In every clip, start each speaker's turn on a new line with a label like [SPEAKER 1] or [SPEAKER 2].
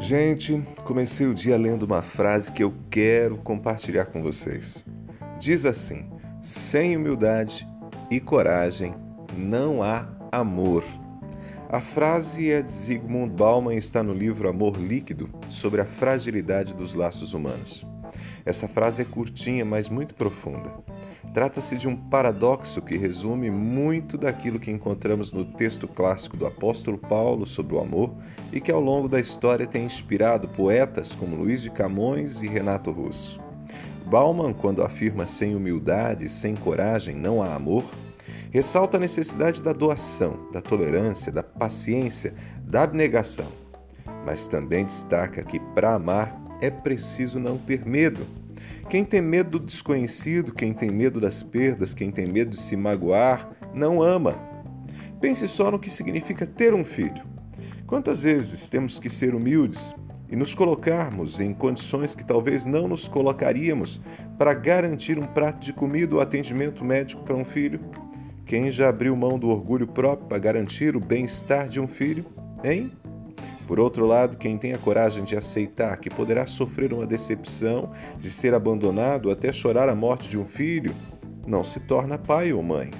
[SPEAKER 1] Gente, comecei o dia lendo uma frase que eu quero compartilhar com vocês. Diz assim: sem humildade e coragem não há amor. A frase é de Zygmunt Bauman e está no livro Amor Líquido sobre a fragilidade dos laços humanos. Essa frase é curtinha, mas muito profunda. Trata-se de um paradoxo que resume muito daquilo que encontramos no texto clássico do apóstolo Paulo sobre o amor e que ao longo da história tem inspirado poetas como Luiz de Camões e Renato Russo. Bauman, quando afirma sem humildade e sem coragem não há amor, ressalta a necessidade da doação, da tolerância, da paciência, da abnegação. Mas também destaca que para amar é preciso não ter medo quem tem medo do desconhecido, quem tem medo das perdas, quem tem medo de se magoar, não ama. Pense só no que significa ter um filho. Quantas vezes temos que ser humildes e nos colocarmos em condições que talvez não nos colocaríamos para garantir um prato de comida ou atendimento médico para um filho? Quem já abriu mão do orgulho próprio para garantir o bem-estar de um filho? Hein? Por outro lado, quem tem a coragem de aceitar que poderá sofrer uma decepção, de ser abandonado até chorar a morte de um filho, não se torna pai ou mãe.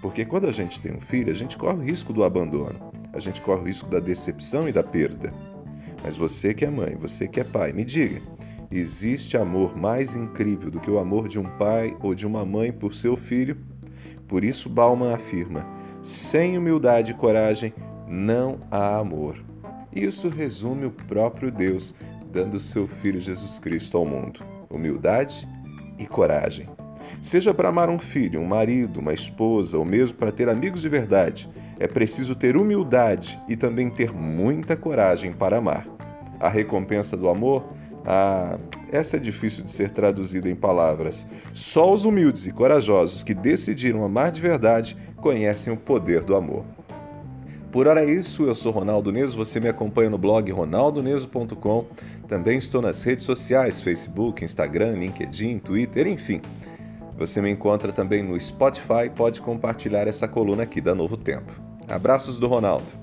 [SPEAKER 1] Porque quando a gente tem um filho, a gente corre o risco do abandono, a gente corre o risco da decepção e da perda. Mas você que é mãe, você que é pai, me diga: existe amor mais incrível do que o amor de um pai ou de uma mãe por seu filho? Por isso, Bauman afirma: sem humildade e coragem não há amor. Isso resume o próprio Deus dando seu Filho Jesus Cristo ao mundo. Humildade e coragem. Seja para amar um filho, um marido, uma esposa, ou mesmo para ter amigos de verdade, é preciso ter humildade e também ter muita coragem para amar. A recompensa do amor? Ah, essa é difícil de ser traduzida em palavras. Só os humildes e corajosos que decidiram amar de verdade conhecem o poder do amor. Por hora é isso, eu sou Ronaldo Neso, você me acompanha no blog ronaldoneso.com. Também estou nas redes sociais, Facebook, Instagram, LinkedIn, Twitter, enfim. Você me encontra também no Spotify, pode compartilhar essa coluna aqui da Novo Tempo. Abraços do Ronaldo.